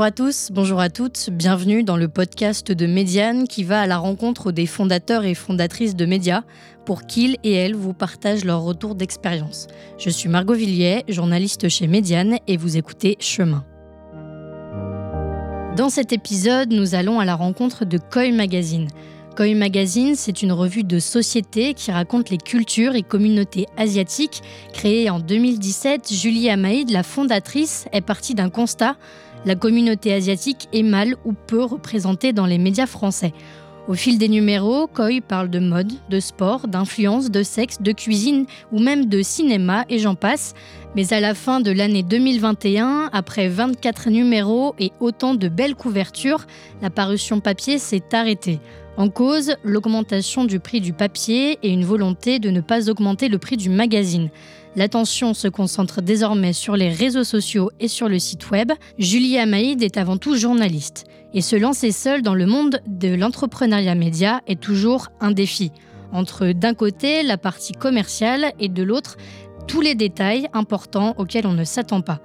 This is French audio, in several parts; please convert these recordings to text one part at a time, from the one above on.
Bonjour à tous, bonjour à toutes, bienvenue dans le podcast de Médiane qui va à la rencontre des fondateurs et fondatrices de médias pour qu'ils et elles vous partagent leur retour d'expérience. Je suis Margot Villiers, journaliste chez Médiane et vous écoutez Chemin. Dans cet épisode, nous allons à la rencontre de Koi Magazine. Koi Magazine, c'est une revue de société qui raconte les cultures et communautés asiatiques. Créée en 2017, Julie Amaïd, la fondatrice, est partie d'un constat la communauté asiatique est mal ou peu représentée dans les médias français. Au fil des numéros, Koi parle de mode, de sport, d'influence, de sexe, de cuisine ou même de cinéma et j'en passe. Mais à la fin de l'année 2021, après 24 numéros et autant de belles couvertures, la parution papier s'est arrêtée. En cause, l'augmentation du prix du papier et une volonté de ne pas augmenter le prix du magazine. L'attention se concentre désormais sur les réseaux sociaux et sur le site web. Julie Amaïd est avant tout journaliste. Et se lancer seule dans le monde de l'entrepreneuriat média est toujours un défi. Entre d'un côté la partie commerciale et de l'autre tous les détails importants auxquels on ne s'attend pas.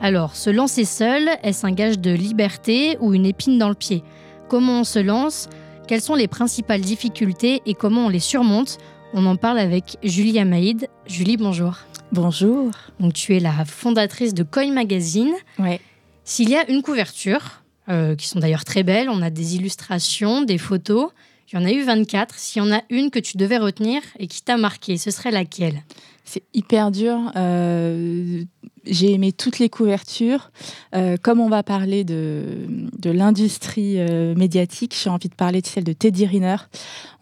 Alors, se lancer seul, est-ce un gage de liberté ou une épine dans le pied? Comment on se lance? Quelles sont les principales difficultés et comment on les surmonte? On en parle avec Julie Amaïd. Julie, bonjour. Bonjour. Donc, tu es la fondatrice de Coin Magazine. Ouais. S'il y a une couverture, euh, qui sont d'ailleurs très belles, on a des illustrations, des photos. Il y en a eu 24. S'il y en a une que tu devais retenir et qui t'a marqué, ce serait laquelle? C'est hyper dur. Euh, j'ai aimé toutes les couvertures. Euh, comme on va parler de, de l'industrie euh, médiatique, j'ai envie de parler de celle de Teddy Riner.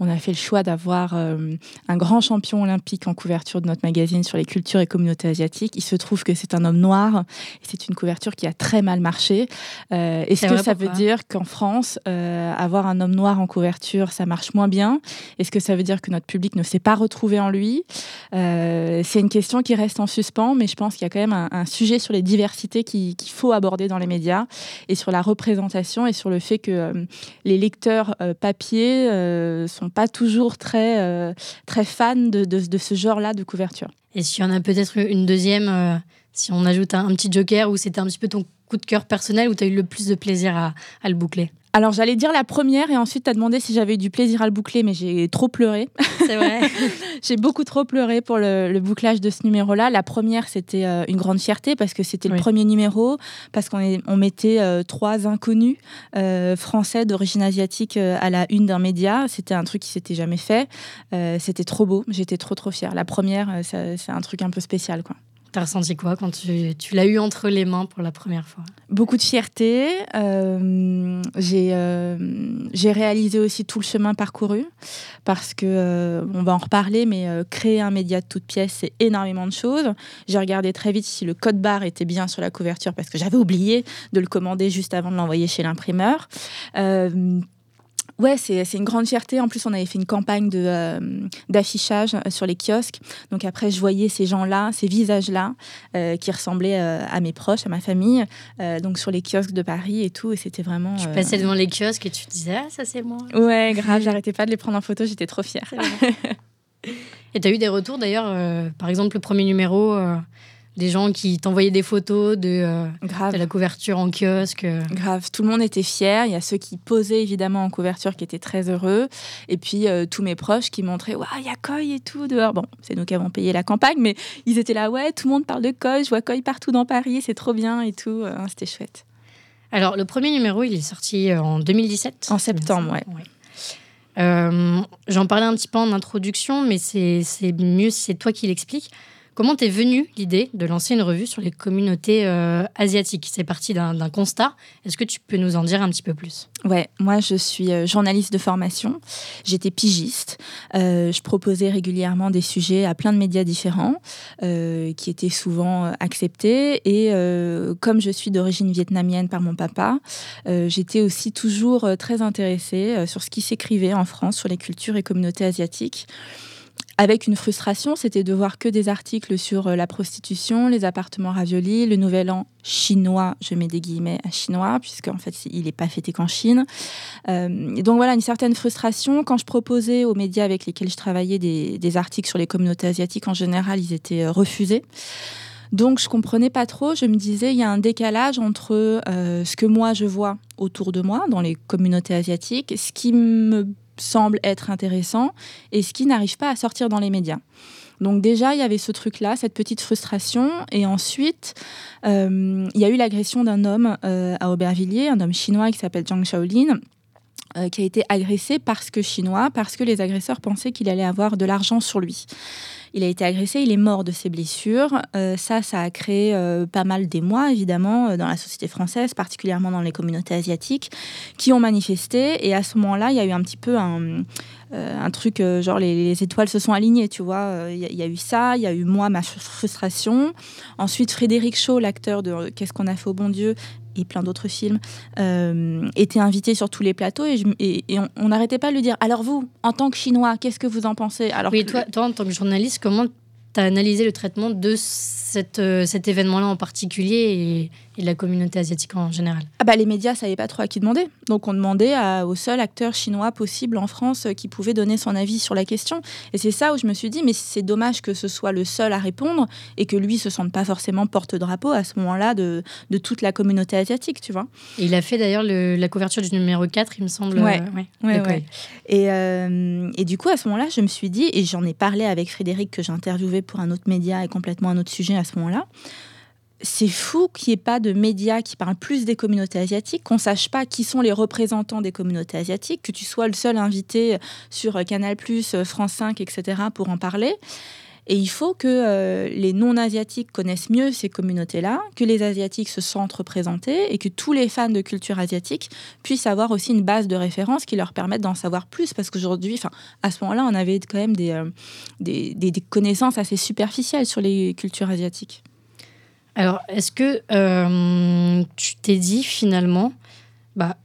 On a fait le choix d'avoir euh, un grand champion olympique en couverture de notre magazine sur les cultures et communautés asiatiques. Il se trouve que c'est un homme noir c'est une couverture qui a très mal marché. Est-ce que ça veut dire qu'en France, avoir un homme noir en couverture, ça marche moins bien? Est-ce que ça veut dire que notre public ne s'est pas retrouvé en lui? C'est une question qui reste en suspens, mais je pense qu'il y a quand même un, un sujet sur les diversités qu'il faut aborder dans les médias et sur la représentation et sur le fait que euh, les lecteurs euh, papier euh, sont pas toujours très, euh, très fans de, de, ce genre-là de couverture. Et s'il y en a peut-être une deuxième, si on ajoute un, petit joker où c'était un petit peu ton coup de cœur personnel, où tu as eu le plus de plaisir à le boucler? Alors j'allais dire la première et ensuite tu as demandé si j'avais eu du plaisir à le boucler, mais j'ai trop pleuré. C'est vrai. j'ai beaucoup trop pleuré pour le, le bouclage de ce numéro-là. La première, c'était euh, une grande fierté parce que c'était oui. le premier numéro, parce qu'on on mettait euh, trois inconnus euh, français d'origine asiatique à la une d'un média. C'était un truc qui s'était jamais fait. C'était trop beau. J'étais trop trop fière. La première, c'est un truc un peu spécial, quoi. T'as ressenti quoi quand tu, l'as eu entre les mains pour la première fois? Beaucoup de fierté. Euh, J'ai euh, réalisé aussi tout le chemin parcouru parce que, euh, on va en reparler, mais créer un média de toute pièce, c'est énormément de choses. J'ai regardé très vite si le code barre était bien sur la couverture parce que j'avais oublié de le commander juste avant de l'envoyer chez l'imprimeur. Euh, Ouais, c'est une grande fierté. En plus, on avait fait une campagne d'affichage de, euh, sur les kiosques. Donc après, je voyais ces gens-là, ces visages-là, euh, qui ressemblaient euh, à mes proches, à ma famille, euh, donc sur les kiosques de Paris et tout. Et c'était vraiment... Tu passais devant les kiosques et tu te disais, ah, ça c'est moi. Ouais, grave, j'arrêtais pas de les prendre en photo, j'étais trop fière. et tu as eu des retours d'ailleurs, euh, par exemple, le premier numéro euh, des gens qui t'envoyaient des photos de, euh, de, la couverture en kiosque. Grave, tout le monde était fier. Il y a ceux qui posaient évidemment en couverture qui étaient très heureux. Et puis euh, tous mes proches qui montraient Waouh, il y a Koi et tout dehors. Bon, c'est nous qui avons payé la campagne, mais ils étaient là Ouais, tout le monde parle de Koi. Je vois Koi partout dans Paris, c'est trop bien et tout. Euh, C'était chouette. Alors, le premier numéro, il est sorti euh, en 2017. En septembre, ouais. ouais. Euh, J'en parlais un petit peu en introduction, mais c'est mieux si c'est toi qui l'expliques. Comment t'es venue l'idée de lancer une revue sur les communautés euh, asiatiques? C'est parti d'un constat. Est-ce que tu peux nous en dire un petit peu plus? Ouais, moi je suis euh, journaliste de formation. J'étais pigiste. Euh, je proposais régulièrement des sujets à plein de médias différents qui étaient souvent acceptés. Et comme je suis d'origine vietnamienne par mon papa, j'étais aussi toujours très intéressée sur ce qui s'écrivait en France sur les cultures et communautés asiatiques avec une frustration, c'était de voir que des articles sur euh, la prostitution, les appartements raviolis, le nouvel an chinois, je mets des guillemets à chinois, puisqu'en fait, il n'est pas fêté qu'en Chine. Euh, donc voilà, une certaine frustration. Quand je proposais aux médias avec lesquels je travaillais des, articles sur les communautés asiatiques, en général, ils étaient refusés. Donc je comprenais pas trop, je me disais, il y a un décalage entre euh, ce que moi je vois autour de moi dans les communautés asiatiques, ce qui me semble être intéressant et ce qui n'arrive pas à sortir dans les médias. Donc déjà, il y avait ce truc-là, cette petite frustration. Et ensuite, euh, il y a eu l'agression d'un homme euh, à Aubervilliers, un homme chinois qui s'appelle Zhang Shaolin. qui a été agressé parce que chinois, parce que les agresseurs pensaient qu'il allait avoir de l'argent sur lui. Il a été agressé, il est mort de ses blessures. Euh, ça, ça a créé euh, pas mal d'émoi, évidemment, euh, dans la société française, particulièrement dans les communautés asiatiques, qui ont manifesté. Et à ce moment-là, il y a eu un petit peu un, un truc, genre les, étoiles se sont alignées, tu vois. Il y, a eu ça, il y a eu moi, ma frustration. Ensuite, Frédéric Shaw, l'acteur de Qu'est-ce qu'on a fait au bon Dieu, et plein d'autres films, étaient invités sur tous les plateaux et, on n'arrêtait pas de lui dire Alors vous, en tant que Chinois, qu'est-ce que vous en pensez? Alors Oui, toi, toi, en tant que journaliste, comment tu as analysé le traitement de cette, euh, cet événement-là en particulier et, et la communauté asiatique en général ah bah, Les médias ne savaient pas trop à qui demander. Donc on demandait au seul acteur chinois possible en France euh, qui pouvait donner son avis sur la question. Et c'est ça où je me suis dit, mais c'est dommage que ce soit le seul à répondre et que lui se sente pas forcément porte-drapeau à ce moment-là de, de, toute la communauté asiatique, tu vois. il a fait d'ailleurs la couverture du numéro 4, il me semble. Ouais, ouais, ouais, Et, euh, et, du coup, à ce moment-là, je me suis dit, et j'en ai parlé avec Frédéric que j'ai interviewé pour un autre média et complètement un autre sujet à ce moment-là, c'est fou qu'il n'y ait pas de médias qui parlent plus des communautés asiatiques, qu'on sache pas qui sont les représentants des communautés asiatiques, que tu sois le seul invité sur Canal+, France 5, etc. pour en parler. Et il faut que euh, les non-asiatiques connaissent mieux ces communautés-là, que les asiatiques se sentent représentés et que tous les fans de culture asiatique puissent avoir aussi une base de référence qui leur permette d'en savoir plus. Parce qu'aujourd'hui, à ce moment-là, on avait quand même des, euh, des, connaissances assez superficielles sur les cultures asiatiques. Alors, est-ce que euh, tu t'es dit finalement, bah,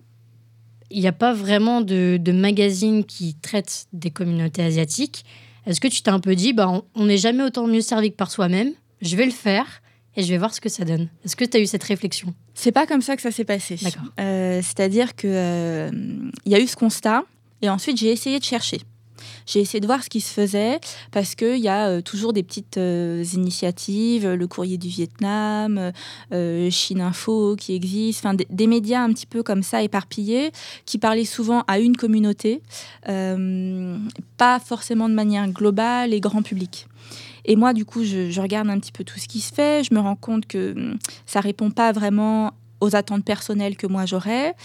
il n'y a pas vraiment de, magazine qui traite des communautés asiatiques. Est-ce que tu t'es un peu dit, bah, on n'est jamais autant mieux servi que par soi-même, je vais le faire et je vais voir ce que ça donne. Est-ce que tu as eu cette réflexion? C'est pas comme ça que ça s'est passé. D'accord. Euh, c'est-à-dire qu'il euh, y a eu ce constat et ensuite j'ai essayé de chercher. J'ai essayé de voir ce qui se faisait parce qu'il y a euh, toujours des petites euh, initiatives, le courrier du Vietnam, euh, Chine Info qui existe, des, médias un petit peu comme ça éparpillés qui parlaient souvent à une communauté, pas forcément de manière globale et grand public. Et moi, du coup, je, je, regarde un petit peu tout ce qui se fait. Je me rends compte que hum, ça répond pas vraiment aux attentes personnelles que moi j'aurais.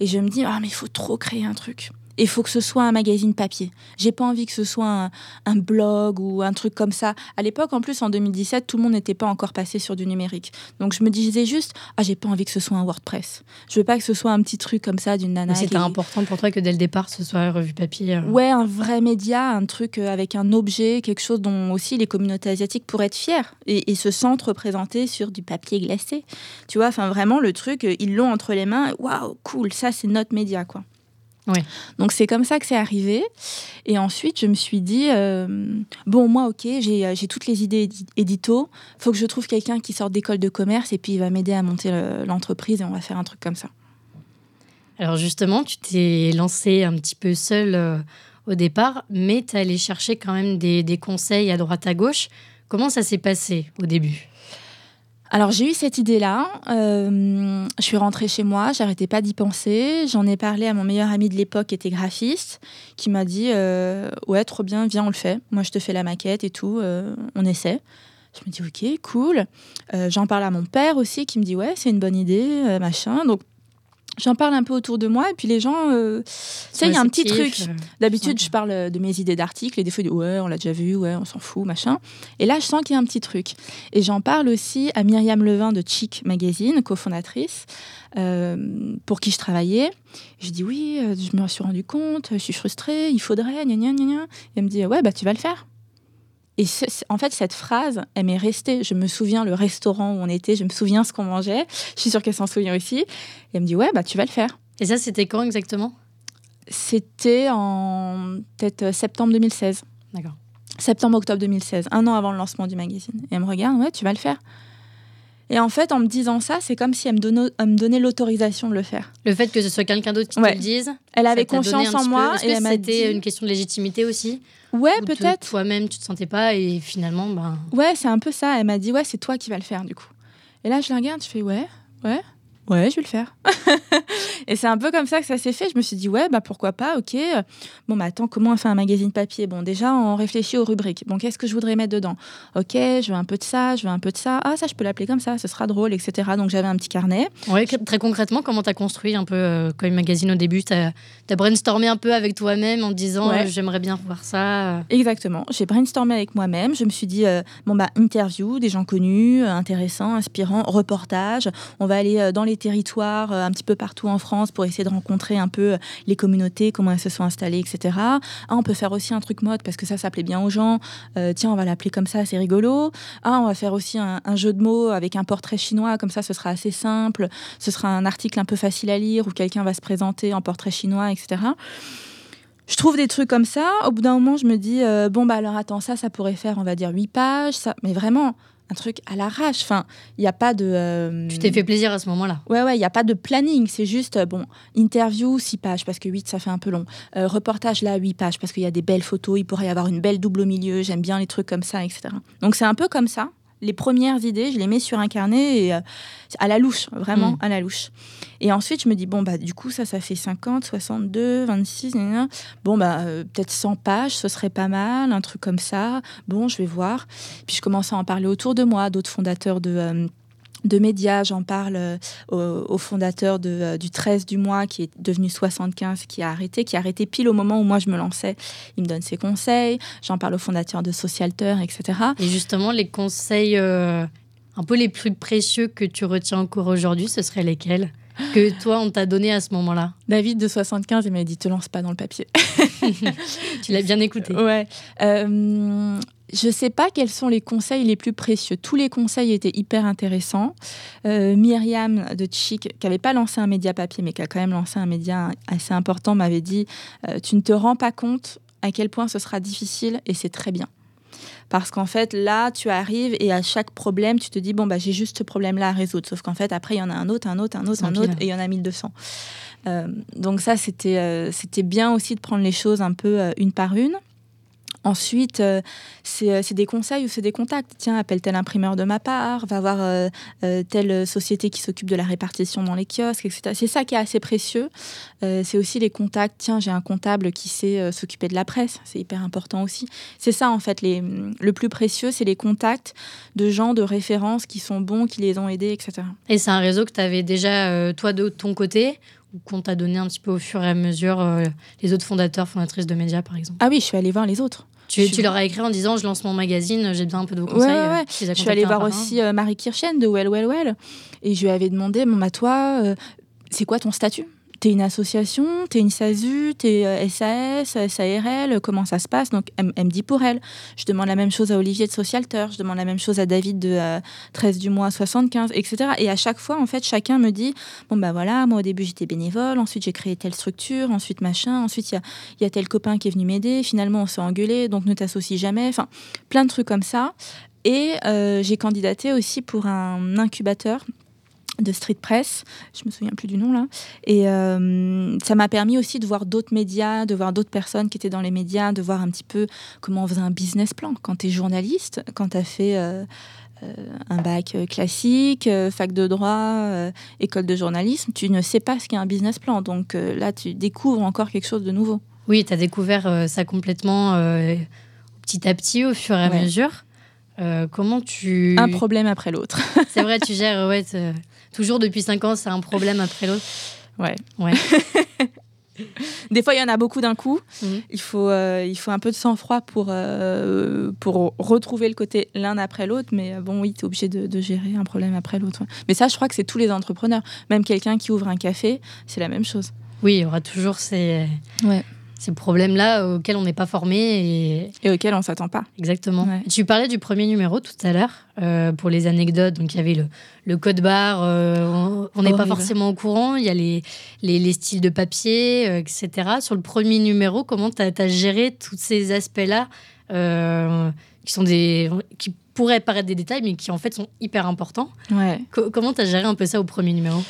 Et je me dis, ah, mais il faut trop créer un truc il faut que ce soit un magazine papier. J'ai pas envie que ce soit un, blog ou un truc comme ça. À l'époque, en plus, en 2017, tout le monde n'était pas encore passé sur du numérique. Donc je me disais juste, ah, j'ai pas envie que ce soit un WordPress. Je veux pas que ce soit un petit truc comme ça d'une nana. C'était important pour toi que dès le départ, ce soit une revue papier. Euh. Ouais, un vrai média, un truc euh, avec un objet, quelque chose dont aussi les communautés asiatiques pourraient être fières et, se sentent représentées sur du papier glacé. Tu vois, enfin vraiment le truc, euh, ils l'ont entre les mains. Waouh, cool, ça c'est notre média quoi. Donc c'est comme ça que c'est arrivé. Et ensuite, je me suis dit, euh, bon, moi, ok, euh, j'ai toutes les idées édito. faut que je trouve quelqu'un qui sort d'école de commerce et puis il va m'aider à monter l'entreprise et on va faire un truc comme ça. Alors justement, tu t'es lancé un petit peu seul euh, au départ, mais tu allé chercher quand même des, des conseils à droite à gauche. Comment ça s'est passé au début? Alors j'ai eu cette idée-là, euh, je suis rentrée chez moi, j'arrêtais pas d'y penser, j'en ai parlé à mon meilleur ami de l'époque qui était graphiste, qui m'a dit euh, ouais trop bien, viens on le fait, moi je te fais la maquette et tout, euh, on essaie. Je me dis ok cool, j'en parle à mon père aussi qui me dit ouais c'est une bonne idée, machin, donc j'en parle un peu autour de moi et puis les gens euh, tu sais il y a un petit truc. euh, d'habitude je parle de mes idées d'articles et des fois ils disent ouais on l'a déjà vu ouais on s'en fout machin. Et là je sens qu'il y a un petit truc. Et j'en parle aussi à Myriam Levin de Chic Magazine cofondatrice euh, pour qui je travaillais. Je dis oui je me suis rendu compte je suis frustrée il faudrait gna gna gna. Et elle me dit ouais bah tu vas le faire et en fait, cette phrase, elle m'est restée. Je me souviens le restaurant où on était, je me souviens ce qu'on mangeait. Je suis sûre qu'elle s'en souvient aussi. Et elle me dit, ouais, bah tu vas le faire. Et ça, c'était quand exactement? C'était en peut-être euh, septembre 2016. D'accord. Septembre-octobre 2016, un an avant le lancement du magazine. Et elle me regarde, ouais, tu vas le faire. Et en fait, en me disant ça, c'est comme si elle me donnait, me donnait l'autorisation de le faire. Le fait que ce soit quelqu'un d'autre qui te le dise Elle avait confiance en moi. et elle C'était une question de légitimité aussi Ouais, peut-être. Toi-même, tu te sentais pas et finalement, ben. Ouais, c'est un peu ça. Elle m'a dit, ouais, c'est toi qui vas le faire du coup. Et là, je la regarde, je fais, ouais, ouais, ouais, je vais le faire. et c'est un peu comme ça que ça s'est fait. Je me suis dit, ouais, bah pourquoi pas, ok. Bon, bah attends, comment on fait un magazine papier? Bon, déjà, on réfléchit aux rubriques. Bon, qu'est-ce que je voudrais mettre dedans? Ok, je veux un peu de ça, je veux un peu de ça. Ah, ça, je peux l'appeler comme ça, ce sera drôle, etc. Donc j'avais un petit carnet. Ouais, très concrètement, comment tu as construit un peu euh, comme magazine au début? Tu as, brainstormé un peu avec toi-même en disant, euh, j'aimerais bien voir ça. Exactement. J'ai brainstormé avec moi-même. Je me suis dit, euh, bon, bah, interview, des gens connus, intéressants, inspirants, reportage. On va aller dans les territoires un petit peu partout en France pour essayer de rencontrer un peu les communautés, comment elles se sont installées, etc. Ah, on peut faire aussi un truc mode parce que ça, ça plaît bien aux gens. Euh, tiens, on va l'appeler comme ça, c'est rigolo. Ah, on va faire aussi un, jeu de mots avec un portrait chinois, comme ça, ce sera assez simple. Ce sera un article un peu facile à lire où quelqu'un va se présenter en portrait chinois, etc je trouve des trucs comme ça. Au bout d'un moment, je me dis, euh, bon, bah alors attends, ça, ça pourrait faire, on va dire, 8 pages. Ça... Mais vraiment, un truc à l'arrache. Enfin, il n'y a pas de. Euh, tu t'es fait plaisir à ce moment-là. Ouais, ouais, il n'y a pas de planning. C'est juste, euh, bon, interview, 6 pages, parce que 8, ça fait un peu long. Euh, reportage, là, 8 pages, parce qu'il y a des belles photos. Il pourrait y avoir une belle double au milieu. J'aime bien les trucs comme ça, etc. Donc, c'est un peu comme ça les premières idées, je les mets sur un carnet et euh, à la louche, vraiment mm. à la louche. Et ensuite, je me dis, bon, bah, du coup, ça, ça fait 50, 62, 26, bon, bah, euh, peut-être 100 pages, ce serait pas mal, un truc comme ça. Bon, je vais voir. Puis je commence à en parler autour de moi, d'autres fondateurs de, euh, de médias. J'en parle euh, au, fondateur de, euh, du 13 du mois, qui est devenu 75, qui a arrêté, qui a arrêté pile au moment où moi je me lançais. Il me donne ses conseils. J'en parle au fondateur de Socialter, etc. Et justement, les conseils euh, un peu les plus précieux que tu retiens encore aujourd'hui, ce seraient lesquels? Que toi, on t'a donné à ce moment-là David de 75, il m'a dit, te lance pas dans le papier. tu l'as bien écouté. Ouais. Je ne sais pas quels sont les conseils les plus précieux. Tous les conseils étaient hyper intéressants. Euh, Myriam de Chic, qui n'avait pas lancé un média papier, mais qui a quand même lancé un média assez important, m'avait dit euh, Tu ne te rends pas compte à quel point ce sera difficile et c'est très bien. Parce qu'en fait, là, tu arrives et à chaque problème, tu te dis Bon, bah, j'ai juste ce problème-là à résoudre. Sauf qu'en fait, après, il y en a un autre, un autre, un autre, un autre, et il y en a 1200. Euh, donc, ça, c'était c'était bien aussi de prendre les choses un peu une par une. Ensuite, euh, euh, c'est des conseils ou c'est des contacts. Tiens, appelle tel imprimeur de ma part, va voir euh, telle société qui s'occupe de la répartition dans les kiosques, etc. C'est ça qui est assez précieux. c'est aussi les contacts. Tiens, j'ai un comptable qui sait s'occuper de la presse. C'est hyper important aussi. C'est ça, en fait, les, le plus précieux, c'est les contacts de gens de référence qui sont bons, qui les ont aidés, etc. Et c'est un réseau que tu avais déjà, toi, de ton côté qu'on t'a donné un petit peu au fur et à mesure les autres fondateurs, fondatrices de médias, par exemple Ah oui, je suis allée voir les autres. Tu, tu, leur as écrit en disant je lance mon magazine, j'ai besoin un peu de conseils. Ouais, Je suis allée voir aussi euh, Marie Kirchen de Well Well Well et je lui avais demandé bon, bah, toi, euh, c'est quoi ton statut? T'es une association, t'es une SASU, t'es SAS, euh, SARL, comment ça se passe? Donc, elle, me dit pour elle. Je demande la même chose à Olivier de Socialter, je demande la même chose à David de 13 du mois 75, etc. Et à chaque fois, en fait, chacun me dit bon, bah voilà, moi au début j'étais bénévole, ensuite j'ai créé telle structure, ensuite machin, ensuite il y a, y a tel copain qui est venu m'aider, finalement on s'est engueulé, donc ne t'associe jamais. Enfin, plein de trucs comme ça. Et euh, j'ai candidaté aussi pour un incubateur de Street Press, je me souviens plus du nom là, et euh, ça m'a permis aussi de voir d'autres médias, de voir d'autres personnes qui étaient dans les médias, de voir un petit peu comment on faisait un business plan. Quand tu es journaliste, quand tu as fait euh, euh, un bac classique, fac de droit, école de journalisme, tu ne sais pas ce qu'est un business plan. Donc là, tu découvres encore quelque chose de nouveau. Oui, tu as découvert ça complètement petit à petit au fur et à mesure. comment tu... Un problème après l'autre. c'est vrai, tu gères ouais, toujours depuis 5 ans, c'est un problème après l'autre. Ouais. Ouais. Des fois, il y en a beaucoup d'un coup. Mhm. Il, faut, euh, il faut un peu de sang-froid pour, euh, pour retrouver le côté l'un après l'autre. Mais euh, bon, oui, tu es obligé de, gérer un problème après l'autre. Mais ça, je crois que c'est tous les entrepreneurs. Même quelqu'un qui ouvre un café, c'est la même chose. Oui, il y aura toujours ces, ouais ces problèmes-là auxquels on n'est pas formé et, et auxquels on s'attend pas. Exactement. Tu parlais du premier numéro tout à l'heure euh, pour les anecdotes. Donc il y avait le, le code barre, euh, on n'est pas forcément au courant. Il y a les, les, les styles de papier, euh, etc. Sur le premier numéro, comment tu as, géré tous ces aspects-là qui qui sont des qui pourraient paraître des détails, mais qui en fait sont hyper importants. Ouais. comment tu as géré un peu ça au premier numéro?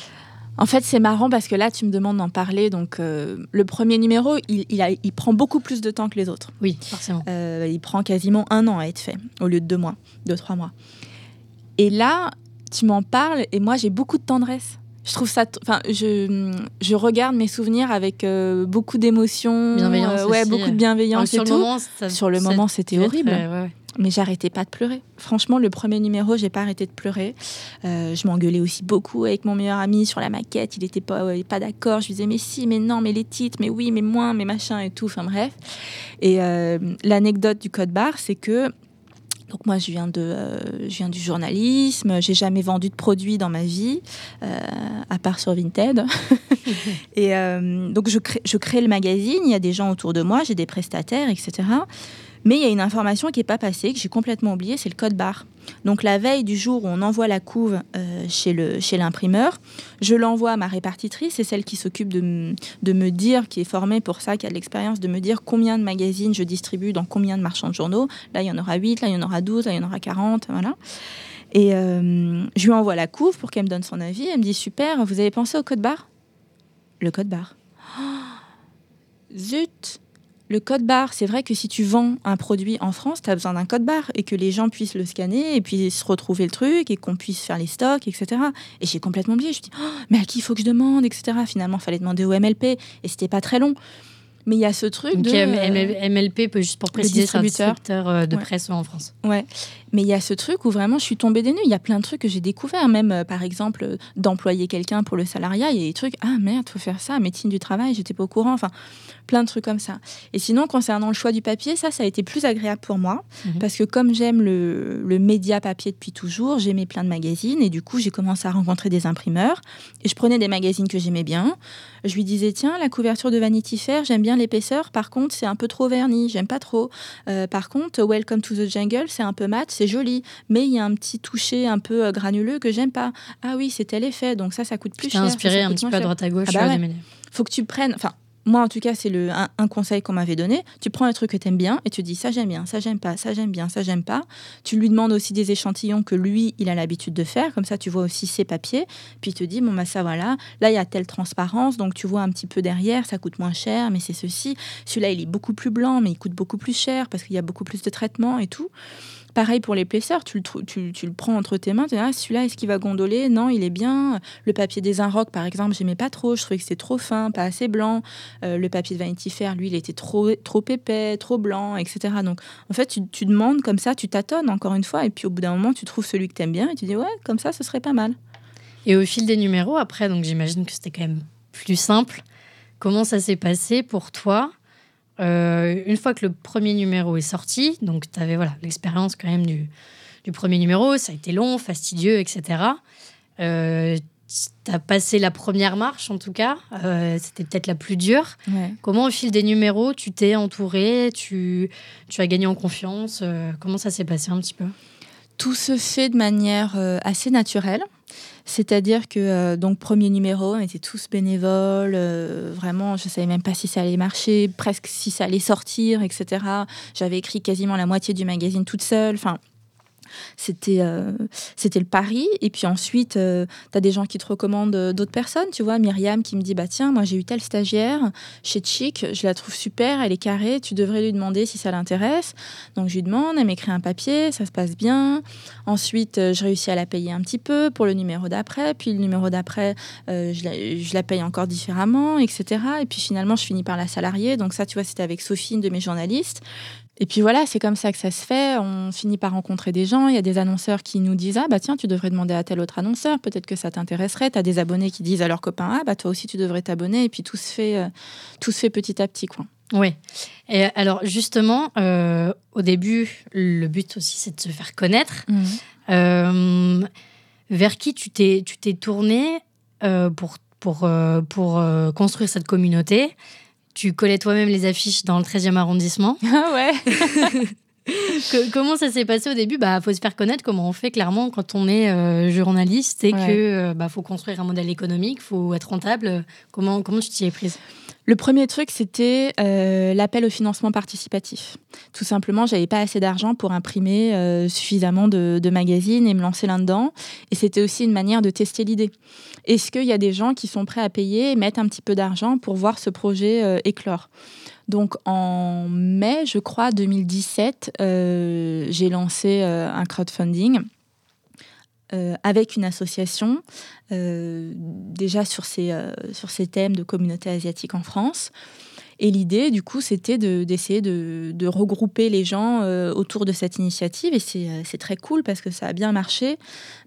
En fait, c'est marrant parce que là, tu me demandes d'en parler. Donc, euh, le premier numéro, il, il, prend beaucoup plus de temps que les autres. Oui, forcément. Euh, il prend quasiment un an à être fait, au lieu de deux mois, deux, trois mois. Et là, tu m'en parles et moi, j'ai beaucoup de tendresse. Je trouve ça. Enfin, je, je regarde mes souvenirs avec euh, beaucoup d'émotion. Bienveillance. ouais, beaucoup de bienveillance sur et le tout. Moment, sur le moment, c'était horrible mais j'arrêtais pas de pleurer. Franchement, le premier numéro, j'ai pas arrêté de pleurer. Euh, je m'engueulais aussi beaucoup avec mon meilleur ami sur la maquette. Il était pas, pas d'accord. Je lui disais mais si, mais non, mais les titres, mais oui, mais moins, mais machin et tout. Enfin bref. Et euh, l'anecdote du code barre, c'est que donc moi, je viens, de, euh, je viens du journalisme. J'ai jamais vendu de produits dans ma vie, à part sur Vinted. et donc je crée, je crée le magazine. Il y a des gens autour de moi, j'ai des prestataires, etc. Mais il y a une information qui n'est pas passée, que j'ai complètement oubliée, c'est le code barre. Donc la veille du jour où on envoie la couve euh, chez, le, chez l'imprimeur, je l'envoie à ma répartitrice, c'est celle qui s'occupe de, de, me dire, qui est formée pour ça, qui a de l'expérience, de me dire combien de magazines je distribue dans combien de marchands de journaux. Là, il y en aura 8, là, il y en aura 12, là, il y en aura 40, voilà. Et euh, je lui envoie la couve pour qu'elle me donne son avis. Elle me dit Super, vous avez pensé au code barre? Le code barre. zut le code barre, c'est vrai que si tu vends un produit en France, tu as besoin d'un code barre et que les gens puissent le scanner et puis se retrouver le truc et qu'on puisse faire les stocks, etc. Et j'ai complètement oublié. Je me dis, oh, mais à qui il faut que je demande, etc. Finalement, il fallait demander au MLP et c'était pas très long. Mais il y a ce truc Donc, de. MLP, peut juste pour préciser, c'est un distributeur euh, de presse en France. Ouais. Mais il y a ce truc où vraiment je suis tombée des nues. Il y a plein de trucs que j'ai découverts, même euh, par exemple d'employer quelqu'un pour le salariat. Il y a des trucs, ah merde, faut faire ça, médecine du travail, j'étais pas au courant. Enfin, plein de trucs comme ça. Et sinon, concernant le choix du papier, ça, ça a été plus agréable pour moi mhm. parce que comme j'aime le, le, média papier depuis toujours, j'aimais plein de magazines et du coup, j'ai commencé à rencontrer des imprimeurs et je prenais des magazines que j'aimais bien. Je lui disais, tiens, la couverture de Vanity Fair, j'aime bien l'épaisseur. Par contre, c'est un peu trop verni, j'aime pas trop. Euh, par contre, Welcome to the Jungle, c'est un peu mat, c'est joli, mais il y a un petit toucher un peu euh, granuleux que j'aime pas. Ah oui, c'est tel effet, donc ça, ça coûte plus cher. inspiré un petit peu à droite à gauche. Ah bah Faut que tu prennes, enfin, moi en tout cas, c'est le un, conseil qu'on m'avait donné. Tu prends un truc que tu aimes bien et tu dis ça j'aime bien, ça j'aime pas, ça j'aime bien, ça j'aime pas. Tu lui demandes aussi des échantillons que lui, il a l'habitude de faire. Comme ça, tu vois aussi ses papiers. Puis il te dit bon bah ça voilà, là il y a telle transparence, donc tu vois un petit peu derrière, ça coûte moins cher, mais c'est ceci. Celui-là il est beaucoup plus blanc, mais il coûte beaucoup plus cher parce qu'il y a beaucoup plus de traitement et tout. Pareil pour l'épaisseur, tu le, tu, le prends entre tes mains, tu dis, ah, celui-là, est-ce qu'il va gondoler? Non, il est bien. Le papier des Inrock, par exemple, j'aimais pas trop, je trouvais que c'était trop fin, pas assez blanc. Euh, le papier de Vanity Fair, lui, il était trop, épais, trop blanc, etc. Donc, en fait, tu, tu demandes comme ça, tu tâtonnes encore une fois, et puis au bout d'un moment, tu trouves celui que tu aimes bien, et tu dis, ouais, comme ça, ce serait pas mal. Et au fil des numéros, après, donc j'imagine que c'était quand même plus simple. Comment ça s'est passé pour toi? Euh, une fois que le premier numéro est sorti, donc tu avais voilà, l'expérience quand même du, du, premier numéro, ça a été long, fastidieux, etc. Euh, tu as passé la première marche en tout cas, euh, c'était peut-être la plus dure. Comment au fil des numéros tu t'es entouré, tu, tu as gagné en confiance Comment ça s'est passé un petit peu? Tout se fait de manière assez naturelle. C'est-à-dire que, euh, donc, premier numéro, on était tous bénévoles. Euh, vraiment, je ne savais même pas si ça allait marcher, presque si ça allait sortir, etc. J'avais écrit quasiment la moitié du magazine toute seule. C'était euh, c'était le pari. Et puis ensuite, euh, tu as des gens qui te recommandent euh, d'autres personnes. Tu vois, Myriam qui me dit bah tiens, moi j'ai eu telle stagiaire chez Chic, je la trouve super, elle est carrée, tu devrais lui demander si ça l'intéresse. Donc je lui demande, elle m'écrit un papier, ça se passe bien. Ensuite, je réussis à la payer un petit peu pour le numéro d'après. Puis le numéro d'après, je la, je, la, paye encore différemment, etc. Et puis finalement, je finis par la salarier. Donc ça, tu vois, c'était avec Sophie, une de mes journalistes. Et puis voilà, c'est comme ça que ça se fait. On finit par rencontrer des gens. Il y a des annonceurs qui nous disent Ah, bah tiens, tu devrais demander à tel autre annonceur, peut-être que ça t'intéresserait. Tu as des abonnés qui disent à leurs copains Ah, bah toi aussi, tu devrais t'abonner. Et puis tout se fait, euh, tout se fait petit à petit. Quoi. Oui. Et alors, justement, euh, au début, le but aussi, c'est de se faire connaître. Mmh. Euh, vers qui tu t'es, tu t'es tourné pour, pour, pour construire cette communauté? Tu collais toi-même les affiches dans le 13e arrondissement. Ah ouais Comment ça s'est passé au début? Bah, faut se faire connaître. Comment on fait clairement quand on est euh, journaliste et que euh, bah, faut construire un modèle économique, faut être rentable. Comment comment tu t'y es prise? Le premier truc, c'était euh, l'appel au financement participatif. Tout simplement, j'avais pas assez d'argent pour imprimer euh, suffisamment de, magazines et me lancer là-dedans. Et c'était aussi une manière de tester l'idée. Est-ce qu'il y a des gens qui sont prêts à payer et mettre un petit peu d'argent pour voir ce projet euh, éclore? Donc en mai, je crois, 2017, j'ai lancé un crowdfunding euh, avec une association, euh, déjà euh, sur ces thèmes de communauté asiatique en France. Et l'idée, du coup, c'était d'essayer de, de, regrouper les gens euh, autour de cette initiative. Et euh, c'est très cool parce que ça a bien marché.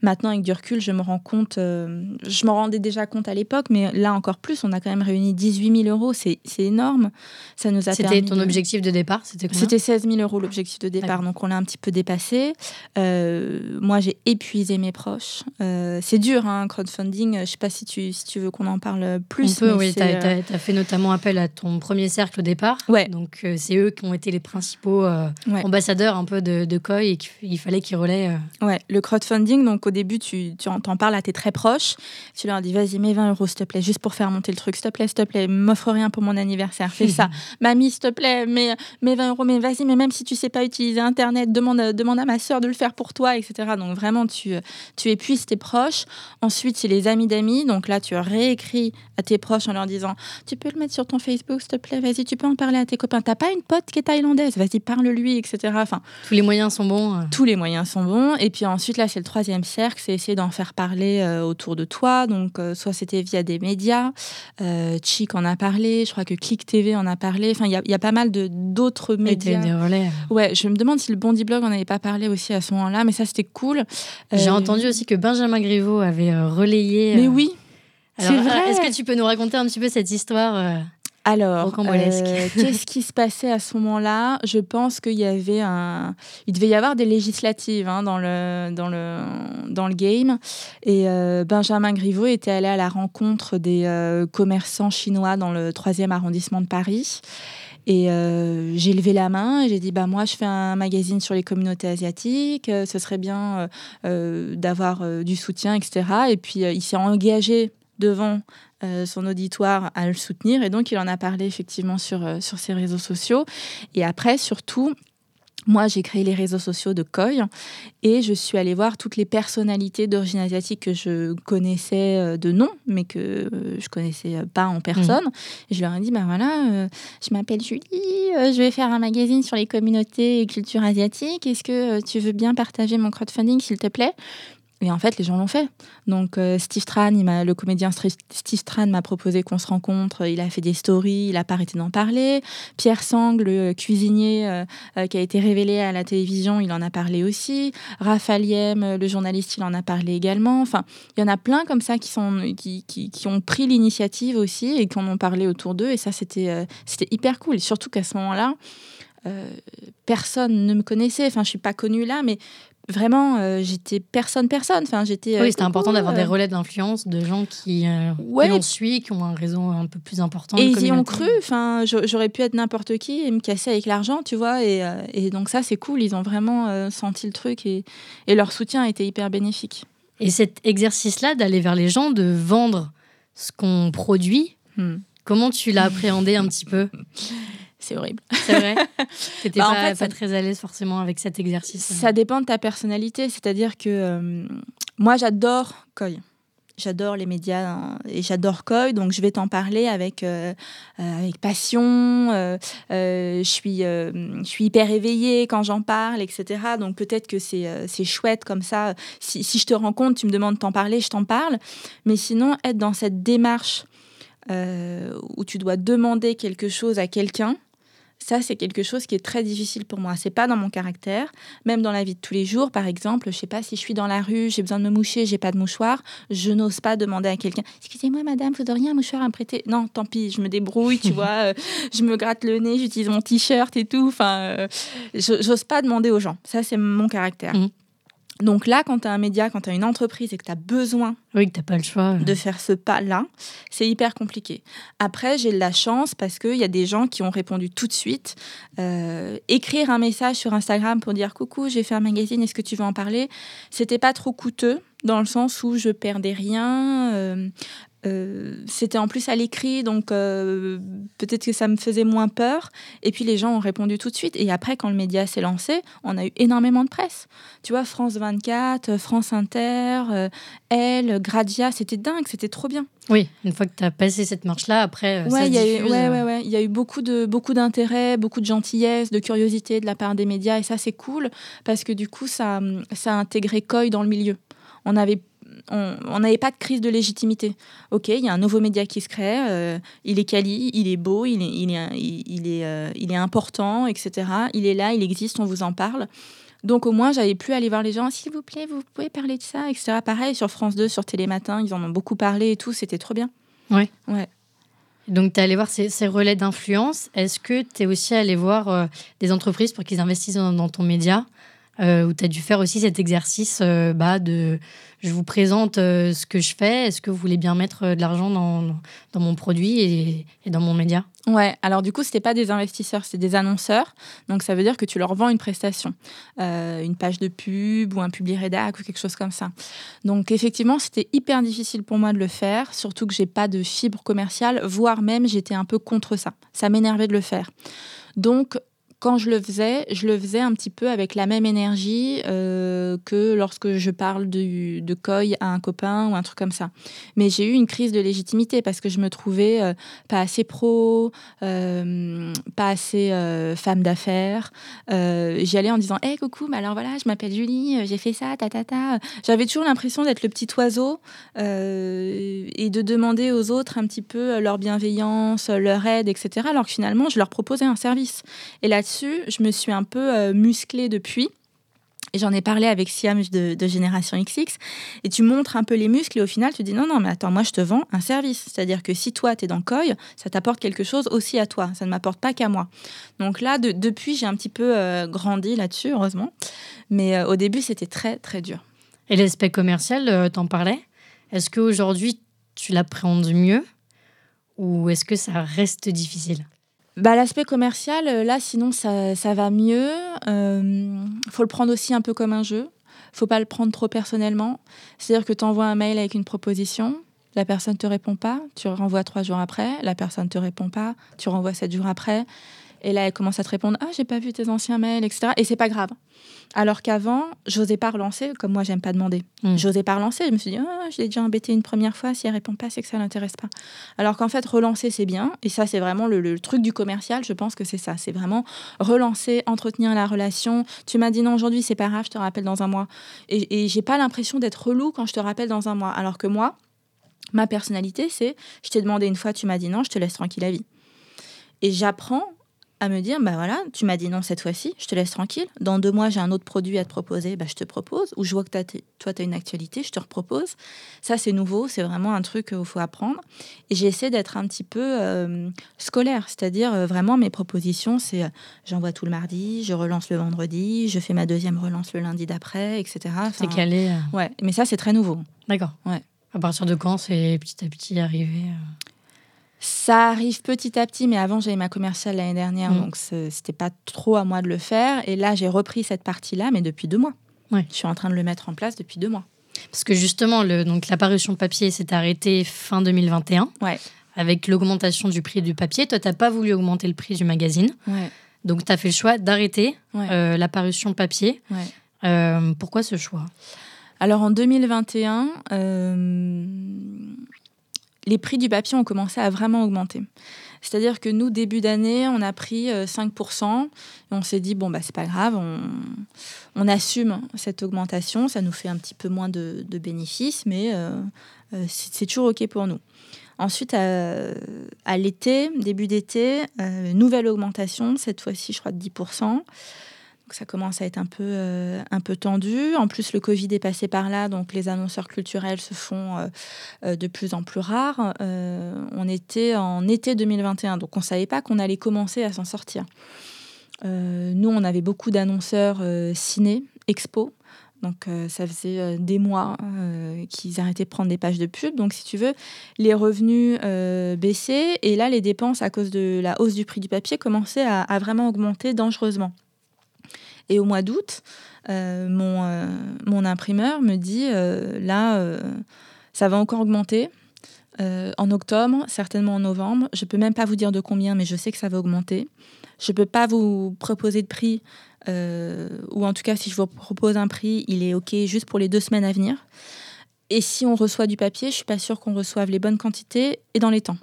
Maintenant, avec du recul, je me rends compte, euh, je m'en rendais déjà compte à l'époque, mais là encore plus, on a quand même réuni 18 000 euros. C'est énorme. Ça nous a C'était ton objectif de départ C'était 16 000 euros l'objectif de départ. Donc, on l'a un petit peu dépassé. moi, j'ai épuisé mes proches. c'est dur, hein, crowdfunding. Je ne sais pas si tu, si tu veux qu'on en parle plus. On peut, oui. Tu as fait notamment appel à ton premier cercle au départ. Ouais. Donc euh, c'est eux qui ont été les principaux euh, ambassadeurs un peu de, de Koi et qu'il fallait qu'ils relaient. Euh. Ouais, le crowdfunding, donc au début tu, tu en parles à tes très proches, tu leur dis vas-y mets 20 euros s'il te plaît, juste pour faire monter le truc, s'il te plaît, s'il te plaît, m'offre rien pour mon anniversaire, fais ça. Mamie, s'il te plaît, mets, mets 20 euros, mais vas-y, mais même si tu sais pas utiliser Internet, demande, demande à ma soeur de le faire pour toi, etc. Donc vraiment tu, tu épuises tes proches. Ensuite c'est les amis d'amis, donc là tu réécris à tes proches en leur disant tu peux le mettre sur ton Facebook s'il te plaît? Vas-y, tu peux en parler à tes copains. T'as pas une pote qui est thaïlandaise, vas-y, parle-lui, etc. Enfin, tous les moyens sont bons. Euh. Tous les moyens sont bons. Et puis ensuite, là, c'est le troisième cercle, c'est essayer d'en faire parler euh, autour de toi. Donc, euh, soit c'était via des médias, Chic en a parlé, je crois que Click TV en a parlé. Enfin, il y, a pas mal de d'autres médias. Des relais. Ouais, je me demande si le Bondi Blog en avait pas parlé aussi à ce moment-là, mais ça, c'était cool. J'ai entendu aussi que Benjamin Griveaux avait relayé. Mais oui. C'est vrai. Est-ce que tu peux nous raconter un petit peu cette histoire alors, euh, qu'est-ce qui se passait à ce moment-là? Je pense qu'il y avait un, il devait y avoir des législatives hein, dans le dans le dans le game. Et euh, Benjamin Griveaux était allé à la rencontre des euh, commerçants chinois dans le troisième arrondissement de Paris. Et j'ai levé la main et j'ai dit bah moi je fais un magazine sur les communautés asiatiques, ce serait bien d'avoir du soutien, etc. Et puis il s'est engagé devant euh, son auditoire à le soutenir. Et donc, il en a parlé effectivement sur, euh, sur ses réseaux sociaux. Et après, surtout, moi, j'ai créé les réseaux sociaux de Koi et je suis allée voir toutes les personnalités d'origine asiatique que je connaissais euh, de nom, mais que je connaissais pas en personne. Mmh. Et je leur ai dit, ben voilà, je m'appelle Julie, je vais faire un magazine sur les communautés et cultures asiatiques. Est-ce que tu veux bien partager mon crowdfunding, s'il te plaît? Et en fait, les gens l'ont fait. Donc, euh, Steve Tran, le comédien Steve Tran m'a proposé qu'on se rencontre. Il a fait des stories, il n'a pas arrêté d'en parler. Pierre Sang, le cuisinier euh, qui a été révélé à la télévision, il en a parlé aussi. Raphaël Yem, le journaliste, il en a parlé également. Enfin, il y en a plein comme ça qui, sont, qui, qui, ont pris l'initiative aussi et qui en ont parlé autour d'eux. Et ça, c'était euh, hyper cool. surtout qu'à ce moment-là, personne ne me connaissait. Enfin, je suis pas connue là, mais vraiment, euh, j'étais personne, personne. Enfin, j'étais. oui, c'était euh, important d'avoir des euh. relais d'influence de gens qui, ouais. qui suit, qui ont un réseau un peu plus important. Et ils y ont cru. Enfin, j'aurais pu être n'importe qui et me casser avec l'argent, tu vois. Et, et, donc ça, c'est cool. Ils ont vraiment senti le truc et, et, leur soutien a été hyper bénéfique. Et cet exercice-là d'aller vers les gens, de vendre ce qu'on produit, hmm. comment tu l'as appréhendé un petit peu? C'est horrible. C'est vrai. T'étais bah, pas, pas très à l'aise forcément avec cet exercice. Ça dépend de ta personnalité. C'est-à-dire que euh, moi, j'adore Koi. J'adore les médias hein, et j'adore Koi, donc je vais t'en parler avec, euh, euh, avec passion. je, suis, je suis hyper éveillée quand j'en parle, etc. Donc peut-être que c'est chouette comme ça. Si, si, je te rencontre, tu me demandes de t'en parler, je t'en parle. Mais sinon, être dans cette démarche où tu dois demander quelque chose à quelqu'un, ça, c'est quelque chose qui est très difficile pour moi. C'est pas dans mon caractère. Même dans la vie de tous les jours, par exemple, je sais pas si je suis dans la rue, j'ai besoin de me moucher, j'ai pas de mouchoir, je n'ose pas demander à quelqu'un Excusez-moi, madame, vous auriez un mouchoir à me prêter? Non, tant pis, je me débrouille, tu vois. Euh, je me gratte le nez, j'utilise mon t-shirt et tout. Enfin, euh, j'ose pas demander aux gens. Ça, c'est mon caractère. Mmh. Donc là, quand tu as un média, quand tu as une entreprise et que tu as besoin oui, que pas le choix. de faire ce pas-là, c'est hyper compliqué. Après, j'ai de la chance parce qu'il y a des gens qui ont répondu tout de suite. Euh, écrire un message sur Instagram pour dire coucou, j'ai fait un magazine, est-ce que tu veux en parler? C'était pas trop coûteux dans le sens où je perdais rien. Euh, euh, c'était en plus à l'écrit, donc euh, peut-être que ça me faisait moins peur. Et puis les gens ont répondu tout de suite. Et après, quand le média s'est lancé, on a eu énormément de presse. Tu vois, France 24, France Inter, Elle, Gradia, c'était dingue, c'était trop bien. Oui, une fois que tu as passé cette marche-là, après, ouais, ça y diffuse. ouais, ouais, ouais. Il y a eu beaucoup de beaucoup d'intérêt, beaucoup de gentillesse, de curiosité de la part des médias. Et ça, c'est cool, parce que du coup, ça, ça a intégré COI dans le milieu. On avait on n'avait pas de crise de légitimité. Ok, il y a un nouveau média qui se crée, euh, il est quali, il est beau, il est, il est, il est, euh, il est important, etc. Il est là, il existe, on vous en parle. Donc au moins, j'avais plus à aller voir les gens, s'il vous plaît, vous pouvez parler de ça, etc. Pareil, sur France 2, sur Télématin, ils en ont beaucoup parlé et tout, c'était trop bien. Ouais. Ouais. Donc, tu es allé voir ces, relais d'influence. Est-ce que tu es aussi allé voir euh, des entreprises pour qu'ils investissent dans, ton média? Euh, Ou tu as dû faire aussi cet exercice bah, de je vous présente euh, ce que je fais. Est-ce que vous voulez bien mettre euh, de l'argent dans, dans, mon produit et, dans mon média? Ouais, alors du coup, ce pas des investisseurs, c'est des annonceurs. Donc ça veut dire que tu leur vends une prestation, euh, une page de pub ou un public rédac ou quelque chose comme ça. Donc effectivement, c'était hyper difficile pour moi de le faire, surtout que j'ai pas de fibre commerciale, voire même j'étais un peu contre ça. Ça m'énervait de le faire. Donc quand je le faisais, je le faisais un petit peu avec la même énergie euh, que lorsque je parle de, de à un copain ou un truc comme ça. Mais j'ai eu une crise de légitimité parce que je me trouvais euh, pas assez pro, euh, pas assez femme d'affaires. J'y allais en disant Hé, coucou, mais alors voilà, je m'appelle Julie, j'ai fait ça, ta ta ta. J'avais toujours l'impression d'être le petit oiseau et de demander aux autres un petit peu leur bienveillance, leur aide, etc. Alors que finalement, je leur proposais un service. Et je me suis un peu euh, musclée depuis. Et j'en ai parlé avec Siam de, Génération XX. Et tu montres un peu les muscles et au final, tu dis non, non, mais attends, moi, je te vends un service. C'est-à-dire que si toi, tu es dans COI, ça t'apporte quelque chose aussi à toi. Ça ne m'apporte pas qu'à moi. Donc là, depuis, j'ai un petit peu euh, grandi là-dessus, heureusement. Mais euh, au début, c'était très, très dur. Et l'aspect commercial, t'en parlais Est-ce qu'aujourd'hui, tu l'appréhendes mieux? Ou est-ce que ça reste difficile? Bah, L'aspect commercial, euh, là, sinon, ça, ça va mieux. Il euh, faut le prendre aussi un peu comme un jeu. faut pas le prendre trop personnellement. C'est-à-dire que tu envoies un mail avec une proposition, la personne te répond pas, tu renvoies trois jours après, la personne te répond pas, tu renvoies sept jours après. Et là, elle commence à te répondre Ah, j'ai pas vu tes anciens mails, etc. Et c'est pas grave. Alors qu'avant, j'osais pas relancer, comme moi, j'aime pas demander. Mm. J'osais pas relancer. Je me suis dit Ah, je l'ai déjà embêté une première fois. Si elle répond pas, c'est que ça l'intéresse pas. Alors qu'en fait, relancer, c'est bien. Et ça, c'est vraiment le, truc du commercial. Je pense que c'est ça. C'est vraiment relancer, entretenir la relation. Tu m'as dit non aujourd'hui, c'est pas grave, je te rappelle dans un mois. Et, et j'ai pas l'impression d'être relou quand je te rappelle dans un mois. Alors que moi, ma personnalité, c'est je t'ai demandé une fois, tu m'as dit non, je te laisse tranquille la vie. Et j'apprends à me dire, bah voilà, tu m'as dit non cette fois-ci, je te laisse tranquille. Dans deux mois, j'ai un autre produit à te proposer, bah, je te propose. Ou je vois que toi, tu as une actualité, je te repropose. Ça, c'est nouveau, c'est vraiment un truc qu'il faut apprendre. Et j'essaie d'être un petit peu euh, scolaire, c'est-à-dire euh, vraiment mes propositions, c'est euh, j'envoie tout le mardi, je relance le vendredi, je fais ma deuxième relance le lundi d'après, etc. c'est calé. Ouais, mais ça, c'est très nouveau. D'accord. Ouais. À partir de quand c'est petit à petit arrivé ça arrive petit à petit, mais avant j'avais ma commerciale l'année dernière, mm. donc c'était pas trop à moi de le faire. Et là, j'ai repris cette partie-là, mais depuis deux mois. Ouais. Je suis en train de le mettre en place depuis deux mois. Parce que justement, le, donc l'apparition papier s'est arrêtée fin 2021. Ouais. Avec l'augmentation du prix du papier. Toi, tu n'as pas voulu augmenter le prix du magazine. Ouais. Donc, tu as fait le choix d'arrêter euh, l'apparition papier. Euh, pourquoi ce choix? Alors, en 2021, les prix du papier ont commencé à vraiment augmenter. C'est-à-dire que nous, début d'année, on a pris 5%. Euh, et on s'est dit, bon, bah, c'est pas grave, on, assume cette augmentation. Ça nous fait un petit peu moins de, bénéfices, mais euh, euh, c'est toujours OK pour nous. Ensuite, à, l'été, début d'été, nouvelle augmentation, cette fois-ci, je crois, de 10% ça commence à être un peu, euh, un peu tendu. En plus, le Covid est passé par là, donc les annonceurs culturels se font euh, euh, de plus en plus rares. on était en été 2021, donc on ne savait pas qu'on allait commencer à s'en sortir. nous, on avait beaucoup d'annonceurs ciné, expo. Donc ça faisait des mois qu'ils arrêtaient de prendre des pages de pub. Donc si tu veux, les revenus baissaient et là les dépenses à cause de la hausse du prix du papier commençaient à vraiment augmenter dangereusement. Et au mois d'août, euh, mon, euh, mon imprimeur me dit, euh, là, ça va encore augmenter. en octobre, certainement en novembre. Je peux même pas vous dire de combien, mais je sais que ça va augmenter. Je peux pas vous proposer de prix, ou en tout cas, si je vous propose un prix, il est OK juste pour les deux semaines à venir. Et si on reçoit du papier, je suis pas sûre qu'on reçoive les bonnes quantités et dans les temps.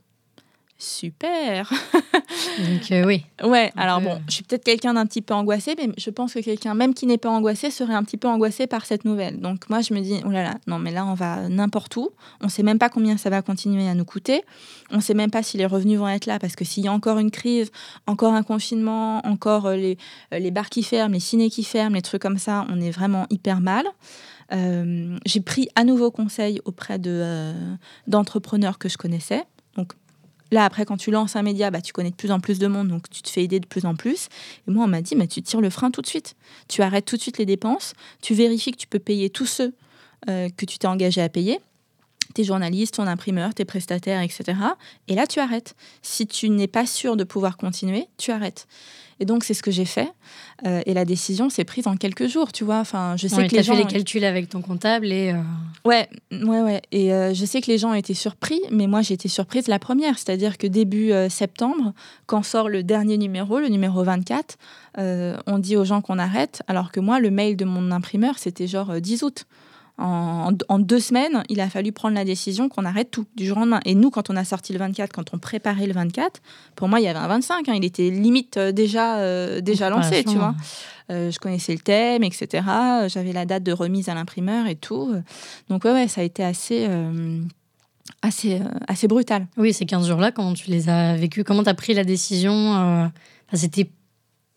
Super. Donc euh, oui. Ouais. alors bon, je suis peut-être quelqu'un d'un petit peu angoissé, mais je pense que quelqu'un, même qui n'est pas angoissé, serait un petit peu angoissé par cette nouvelle. Donc moi, je me dis, oh là là, non, mais là, on va n'importe où. On ne sait même pas combien ça va continuer à nous coûter. On ne sait même pas si les revenus vont être là, parce que s'il y a encore une crise, encore un confinement, encore euh, les, euh, les bars qui ferment, les cinés qui ferment, les trucs comme ça, on est vraiment hyper mal. j'ai pris à nouveau conseil auprès de, d'entrepreneurs que je connaissais. Donc, Là, après, quand tu lances un média, bah, tu connais de plus en plus de monde, donc tu te fais aider de plus en plus. Et moi, on m'a dit, tu tires le frein tout de suite. Tu arrêtes tout de suite les dépenses. Tu vérifies que tu peux payer tous ceux euh, que tu t'es engagé à payer tes journalistes, ton imprimeur, tes prestataires, etc. Et là, tu arrêtes. Si tu n'es pas sûr de pouvoir continuer, tu arrêtes. Et donc, c'est ce que j'ai fait. Euh, et la décision s'est prise en quelques jours, tu vois. Enfin, je sais que les gens... fait les calculs avec ton comptable et... Euh, ouais, ouais, ouais. Et euh, je sais que les gens ont été surpris, mais moi, j'ai été surprise la première. C'est-à-dire que début septembre, quand sort le dernier numéro, le numéro 24, on dit aux gens qu'on arrête, alors que moi, le mail de mon imprimeur, c'était genre 10 août en, deux semaines, il a fallu prendre la décision qu'on arrête tout du jour au lendemain. Et nous, quand on a sorti le 24, quand on préparait le 24, pour moi, il y avait un 25. Hein. il était limite euh, déjà, euh, déjà lancé, tu vois. Euh, je connaissais le thème, etc. J'avais la date de remise à l'imprimeur et tout. Donc, ouais, ouais ça a été assez. assez, assez brutal. Oui, ces 15 jours-là, comment tu les as vécus? Comment tu as pris la décision C'était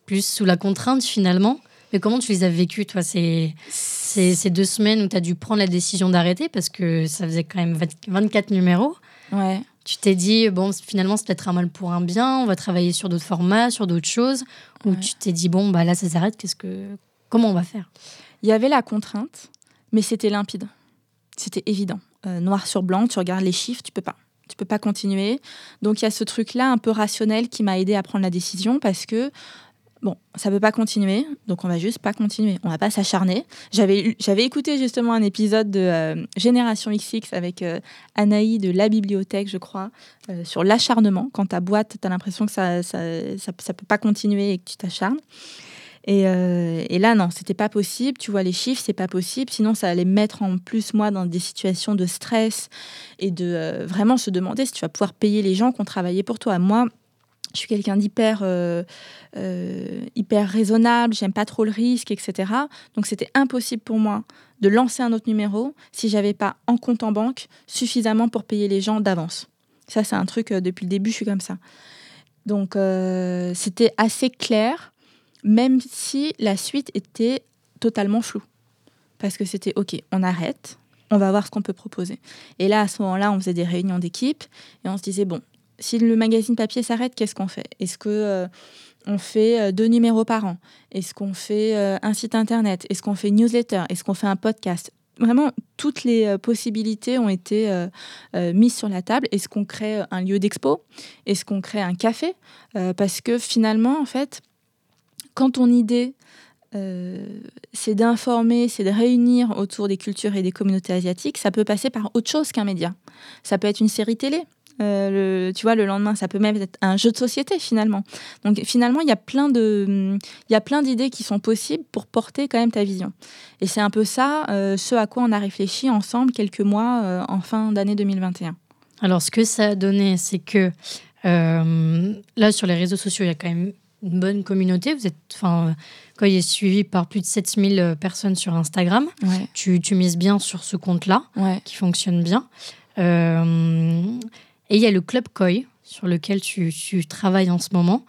plus sous la contrainte finalement mais comment tu les as vécus, toi, ces, ces, deux semaines où tu as dû prendre la décision d'arrêter parce que ça faisait quand même 24 numéros? Ouais. Tu t'es dit, bon, finalement, c'est peut-être un mal pour un bien, on va travailler sur d'autres formats, sur d'autres choses. Ou tu t'es dit, bon, bah là, ça s'arrête, qu'est-ce que... comment on va faire? Il y avait la contrainte, mais c'était limpide. C'était évident. Euh, noir sur blanc, tu regardes les chiffres, tu peux pas. Tu peux pas continuer. Donc il y a ce truc-là un peu rationnel qui m'a aidé à prendre la décision parce que bon, ça peut pas continuer, donc on va juste pas continuer, on va pas s'acharner. J'avais j'avais écouté justement un épisode de euh, Génération XX avec euh, Anaï de la bibliothèque, je crois, euh, sur l'acharnement. Quand ta boîte, tu as l'impression que ça ça, peut pas continuer et que tu t'acharnes. Et, et, là, non, c'était pas possible. Tu vois les chiffres, c'est pas possible. Sinon, ça allait mettre en plus moi dans des situations de stress et de vraiment se demander si tu vas pouvoir payer les gens qui ont travaillé pour toi. Moi, je suis quelqu'un d'hyper euh, euh, hyper raisonnable, j'aime pas trop le risque, etc. Donc c'était impossible pour moi de lancer un autre numéro si j'avais pas en compte en banque suffisamment pour payer les gens d'avance. Ça c'est un truc euh, depuis le début, je suis comme ça. Donc c'était assez clair, même si la suite était totalement floue, parce que c'était ok, on arrête, on va voir ce qu'on peut proposer. Et là à ce moment-là, on faisait des réunions d'équipe et on se disait bon si le magazine papier s'arrête, qu'est-ce qu'on fait? Est-ce que euh, on fait euh, deux numéros par an? Est-ce qu'on fait euh, un site internet? Est-ce qu'on fait une newsletter? Est-ce qu'on fait un podcast? Vraiment, toutes les possibilités ont été mises sur la table. Est-ce qu'on crée un lieu d'expo? Est-ce qu'on crée un café? Parce que finalement, en fait, quand ton idée c'est d'informer, c'est de réunir autour des cultures et des communautés asiatiques, ça peut passer par autre chose qu'un média. Ça peut être une série télé, euh, le, tu vois, le lendemain, ça peut même être un jeu de société finalement. Donc finalement, il y a plein de, il y a plein d'idées qui sont possibles pour porter quand même ta vision. Et c'est un peu ça, euh, ce à quoi on a réfléchi ensemble quelques mois euh, en fin d'année 2021. Alors, ce que ça a donné, c'est que là, sur les réseaux sociaux, il y a quand même une bonne communauté. Vous êtes, enfin, quand il est suivi par plus de 7000 personnes sur Instagram, tu, tu, mises bien sur ce compte-là, qui fonctionne bien. Et il y a le Club Koi, sur lequel tu, travailles en ce moment.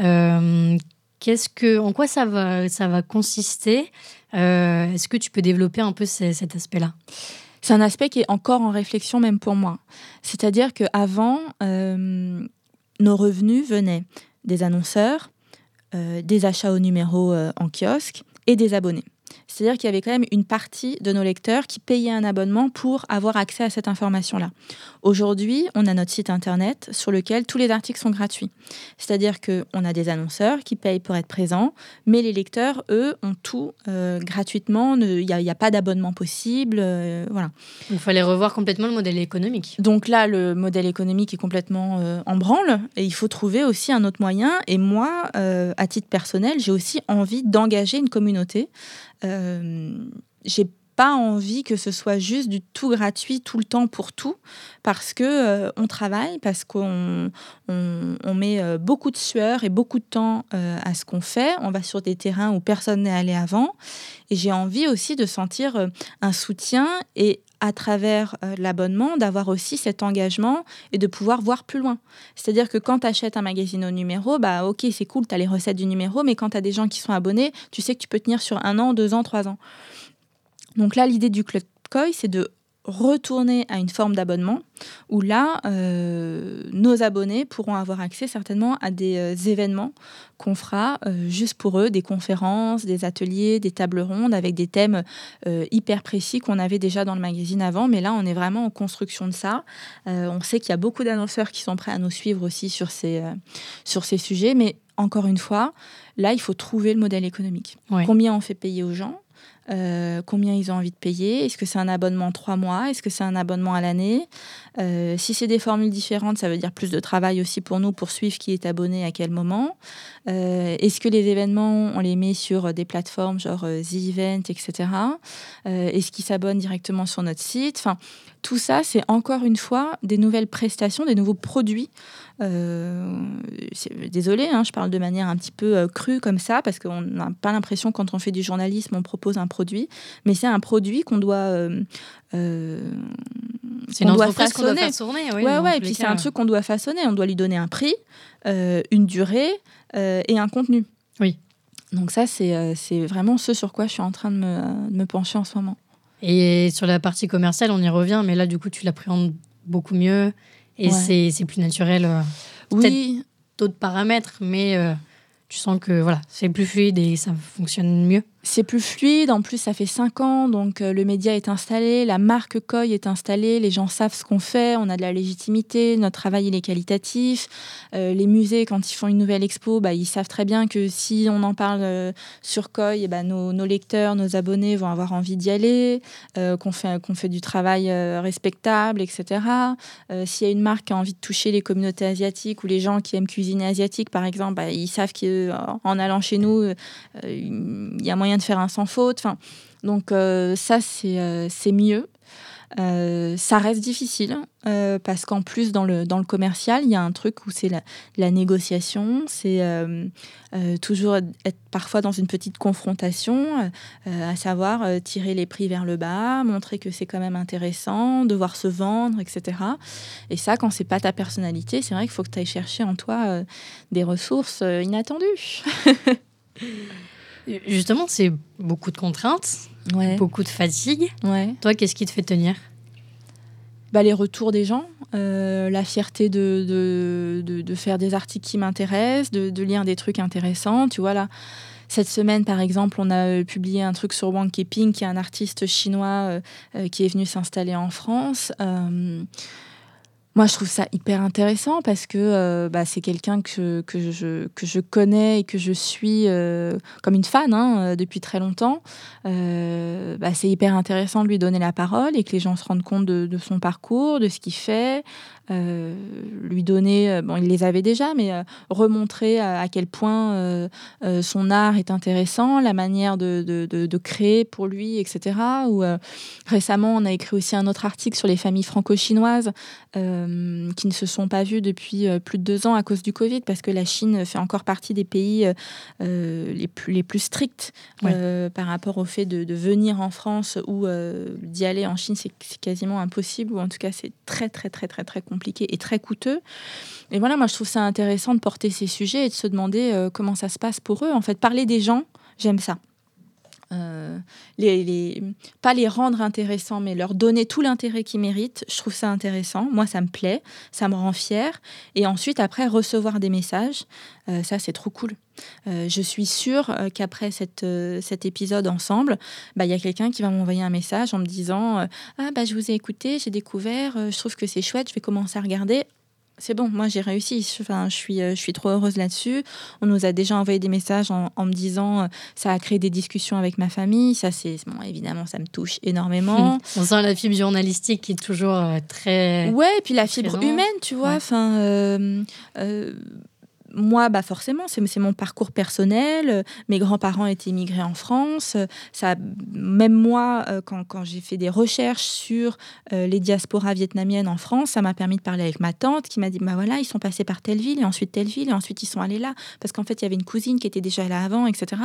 Euh, qu'est-ce que, en quoi ça va, ça va consister euh, Est-ce que tu peux développer un peu cet aspect-là? C'est un aspect qui est encore en réflexion, même pour moi. C'est-à-dire qu'avant, euh, nos revenus venaient des annonceurs, des achats au numéro en kiosque et des abonnés. C'est-à-dire qu'il y avait quand même une partie de nos lecteurs qui payaient un abonnement pour avoir accès à cette information-là. Aujourd'hui, on a notre site internet sur lequel tous les articles sont gratuits. C'est-à-dire qu'on a des annonceurs qui payent pour être présents, mais les lecteurs, eux, ont tout euh, gratuitement. Il n'y a, pas d'abonnement possible. Euh, voilà. Il fallait revoir complètement le modèle économique. Donc là, le modèle économique est complètement euh, en branle et il faut trouver aussi un autre moyen. Et moi, à titre personnel, j'ai aussi envie d'engager une communauté. J'ai pas envie que ce soit juste du tout gratuit tout le temps pour tout, parce que euh, on travaille, parce qu'on on, met euh, beaucoup de sueur et beaucoup de temps euh, à ce qu'on fait. On va sur des terrains où personne n'est allé avant, et j'ai envie aussi de sentir un soutien et à travers l'abonnement, d'avoir aussi cet engagement et de pouvoir voir plus loin. C'est-à-dire que quand tu achètes un magazine au numéro, bah ok, c'est cool, tu as les recettes du numéro, mais quand tu as des gens qui sont abonnés, tu sais que tu peux tenir sur un an, deux ans, trois ans. Donc là, l'idée du Club Koi, c'est de retourner à une forme d'abonnement où là, euh, nos abonnés pourront avoir accès certainement à des euh, événements qu'on fera euh, juste pour eux, des conférences, des ateliers, des tables rondes avec des thèmes hyper précis qu'on avait déjà dans le magazine avant. Mais là, on est vraiment en construction de ça. on sait qu'il y a beaucoup d'annonceurs qui sont prêts à nous suivre aussi sur ces, sur ces sujets. Mais encore une fois, là, il faut trouver le modèle économique. Combien on fait payer aux gens? Euh, combien ils ont envie de payer? Est-ce que c'est un abonnement trois mois? Est-ce que c'est un abonnement à l'année? Euh, Si c'est des formules différentes, ça veut dire plus de travail aussi pour nous pour suivre qui est abonné à quel moment. Euh, est-ce que les événements, on les met sur des plateformes genre The Event, etc. Est-ce qu'ils s'abonnent directement sur notre site? Enfin, tout ça, c'est encore une fois des nouvelles prestations, des nouveaux produits euh, désolé, hein, je parle de manière un petit peu euh, crue comme ça, parce qu'on n'a pas l'impression quand on fait du journalisme, on propose un produit, mais c'est un produit qu'on doit... Euh, c'est une entreprise qu'on doit façonner. Oui, ouais, ouais, et puis c'est un truc qu'on doit façonner. On doit lui donner un prix, une durée et un contenu. Oui. Donc ça, c'est vraiment ce sur quoi je suis en train de me, de me pencher en ce moment. Et sur la partie commerciale, on y revient, mais là, du coup, tu l'appréhendes beaucoup mieux et c'est plus naturel. Euh, oui. D'autres paramètres, mais euh, tu sens que voilà, c'est plus fluide et ça fonctionne mieux. C'est plus fluide, en plus ça fait cinq ans, donc euh, le média est installé, la marque Koi est installée, les gens savent ce qu'on fait, on a de la légitimité, notre travail il est qualitatif. Euh, les musées, quand ils font une nouvelle expo, bah, ils savent très bien que si on en parle euh, sur Koi, et bah, nos, nos, lecteurs, nos abonnés vont avoir envie d'y aller, qu'on fait, qu'on fait du travail respectable, etc. S'il y a une marque qui a envie de toucher les communautés asiatiques ou les gens qui aiment cuisiner asiatique, par exemple, bah, ils savent qu'en allant chez nous, il y a moyen de faire un sans faute. Enfin, donc euh, ça, c'est euh, mieux. Euh, ça reste difficile parce qu'en plus dans le, dans le commercial, il y a un truc où c'est la, la, négociation, c'est toujours être parfois dans une petite confrontation, à savoir tirer les prix vers le bas, montrer que c'est quand même intéressant, devoir se vendre, etc. Et ça, quand c'est pas ta personnalité, c'est vrai qu'il faut que tu ailles chercher en toi des ressources inattendues. Justement, c'est beaucoup de contraintes, beaucoup de fatigue. Toi, qu'est-ce qui te fait tenir bah, Les retours des gens, euh, la fierté de, de, de, faire des articles qui m'intéressent, de, lire des trucs intéressants. Tu vois, là, cette semaine, par exemple, on a euh, publié un truc sur Wang Keping, qui est un artiste chinois euh, qui est venu s'installer en France. Moi, je trouve ça hyper intéressant parce que euh, bah, c'est quelqu'un que, je, connais et que je suis euh, comme une fan hein, euh, depuis très longtemps. Bah, c'est hyper intéressant de lui donner la parole et que les gens se rendent compte de son parcours, de ce qu'il fait, euh, lui donner, euh, bon, il les avait déjà, mais euh, remontrer à, quel point son art est intéressant, la manière de, de, de, créer pour lui, etc. Ou récemment, on a écrit aussi un autre article sur les familles franco-chinoises qui ne se sont pas vues depuis plus de deux ans à cause du Covid, parce que la Chine fait encore partie des pays les, plus, les plus stricts par rapport au fait de, venir en France ou d'y aller en Chine, c'est quasiment impossible, ou en tout cas c'est très très très très très compliqué compliqué et très coûteux. Et voilà, moi je trouve ça intéressant de porter ces sujets et de se demander euh, comment ça se passe pour eux. En fait, parler des gens, j'aime ça. Les, pas les rendre intéressants, mais leur donner tout l'intérêt qu'ils méritent. Je trouve ça intéressant. Moi, ça me plaît, ça me rend fière. Et ensuite, après, recevoir des messages, ça, c'est trop cool. je suis sûre qu'après cet épisode ensemble, bah, il y a quelqu'un qui va m'envoyer un message en me disant Ah, bah, je vous ai écouté, j'ai découvert, je trouve que c'est chouette, je vais commencer à regarder c'est bon, moi j'ai réussi. Enfin, je, suis, euh, je suis trop heureuse là-dessus. On nous a déjà envoyé des messages en, me disant euh, ça a créé des discussions avec ma famille. Ça, c'est bon, évidemment, ça me touche énormément. On sent la fibre journalistique qui est toujours euh, très. Ouais, et puis la fibre humaine, tu vois. Enfin, moi, bah forcément, c'est mon parcours personnel. Mes grands-parents étaient immigrés en France. Ça, même moi, euh, quand, quand j'ai fait des recherches sur euh, les diasporas vietnamiennes en France, ça m'a permis de parler avec ma tante qui m'a dit, bah voilà, ils sont passés par telle ville et ensuite telle ville et ensuite ils sont allés là parce qu'en fait il y avait une cousine qui était déjà là avant, etc.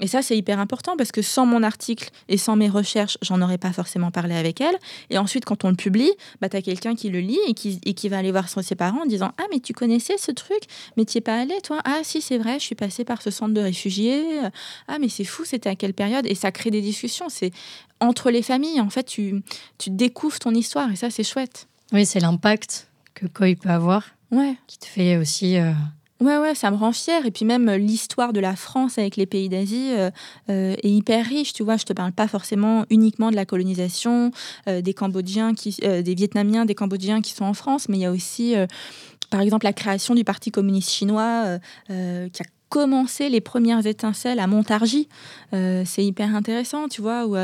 Et ça c'est hyper important parce que sans mon article et sans mes recherches, j'en aurais pas forcément parlé avec elle. Et ensuite quand on le publie, bah as quelqu'un qui le lit et qui, et qui va aller voir ses parents en disant, ah mais tu connaissais ce truc, mais pas allé, toi? Ah, si, c'est vrai, je suis passée par ce centre de réfugiés. Ah, mais c'est fou, c'était à quelle période? Et ça crée des discussions. C'est entre les familles, en fait, tu, tu découvres ton histoire et ça, c'est chouette. Oui, c'est l'impact que Koi peut avoir. Ouais. Qui te fait aussi. Euh, ouais, ouais, ça me rend fière. Et puis même euh, l'histoire de la France avec les pays d'Asie euh, est hyper riche. Tu vois, je te parle pas forcément uniquement de la colonisation des Cambodgiens, qui, des Vietnamiens, des Cambodgiens qui sont en France, mais il y a aussi par exemple la création du Parti communiste chinois euh, euh, qui a commencé les premières étincelles à Montargis. Euh, c'est hyper intéressant, tu vois, où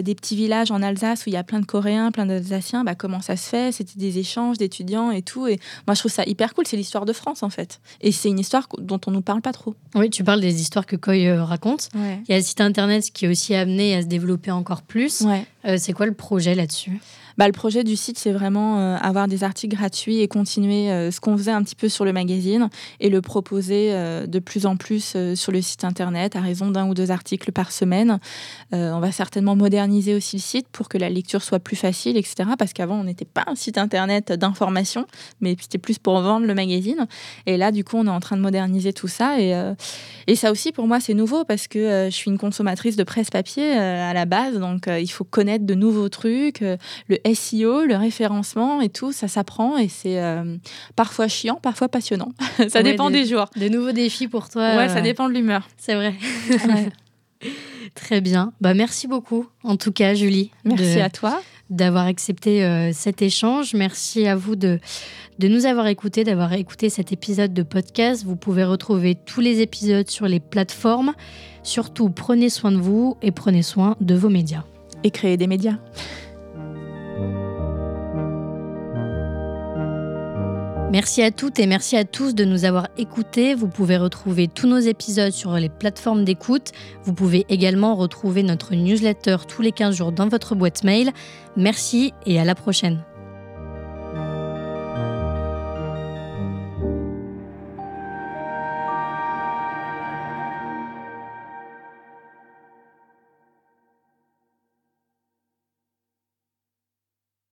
des petits villages en Alsace où il y a plein de Coréens, plein d'Alsaciens, bah, comment ça se fait? C'était des échanges d'étudiants et tout. Et moi, je trouve ça hyper cool. C'est l'histoire de France, en fait. Et c'est une histoire dont on ne nous parle pas trop. Oui, tu parles des histoires que Coy raconte. Il y a le site internet qui est aussi amené à se développer encore plus. c'est quoi le projet là-dessus? Bah, le projet du site, c'est vraiment euh, avoir des articles gratuits et continuer euh, ce qu'on faisait un petit peu sur le magazine et le proposer euh, de plus en plus sur le site internet à raison d'un ou deux articles par semaine. on va certainement moderniser aussi le site pour que la lecture soit plus facile, etc. Parce qu'avant, on n'était pas un site internet d'information, mais c'était plus pour vendre le magazine. Et là, du coup, on est en train de moderniser tout ça. Et, et ça aussi, pour moi, c'est nouveau parce que je suis une consommatrice de presse papier à la base. Donc, il faut connaître de nouveaux trucs. le SEO, le référencement et tout, ça s'apprend et c'est euh, parfois chiant, parfois passionnant. ça dépend des, jours. Des nouveaux défis pour toi. Ouais, ça euh, dépend de l'humeur. C'est vrai. Très bien. Bah, merci beaucoup, en tout cas, Julie. Merci à toi. D'avoir accepté euh, cet échange. Merci à vous de, de nous avoir écoutés, d'avoir écouté cet épisode de podcast. Vous pouvez retrouver tous les épisodes sur les plateformes. Surtout, prenez soin de vous et prenez soin de vos médias. Et créez des médias. Merci à toutes et merci à tous de nous avoir écoutés. Vous pouvez retrouver tous nos épisodes sur les plateformes d'écoute. Vous pouvez également retrouver notre newsletter tous les 15 jours dans votre boîte mail. Merci et à la prochaine.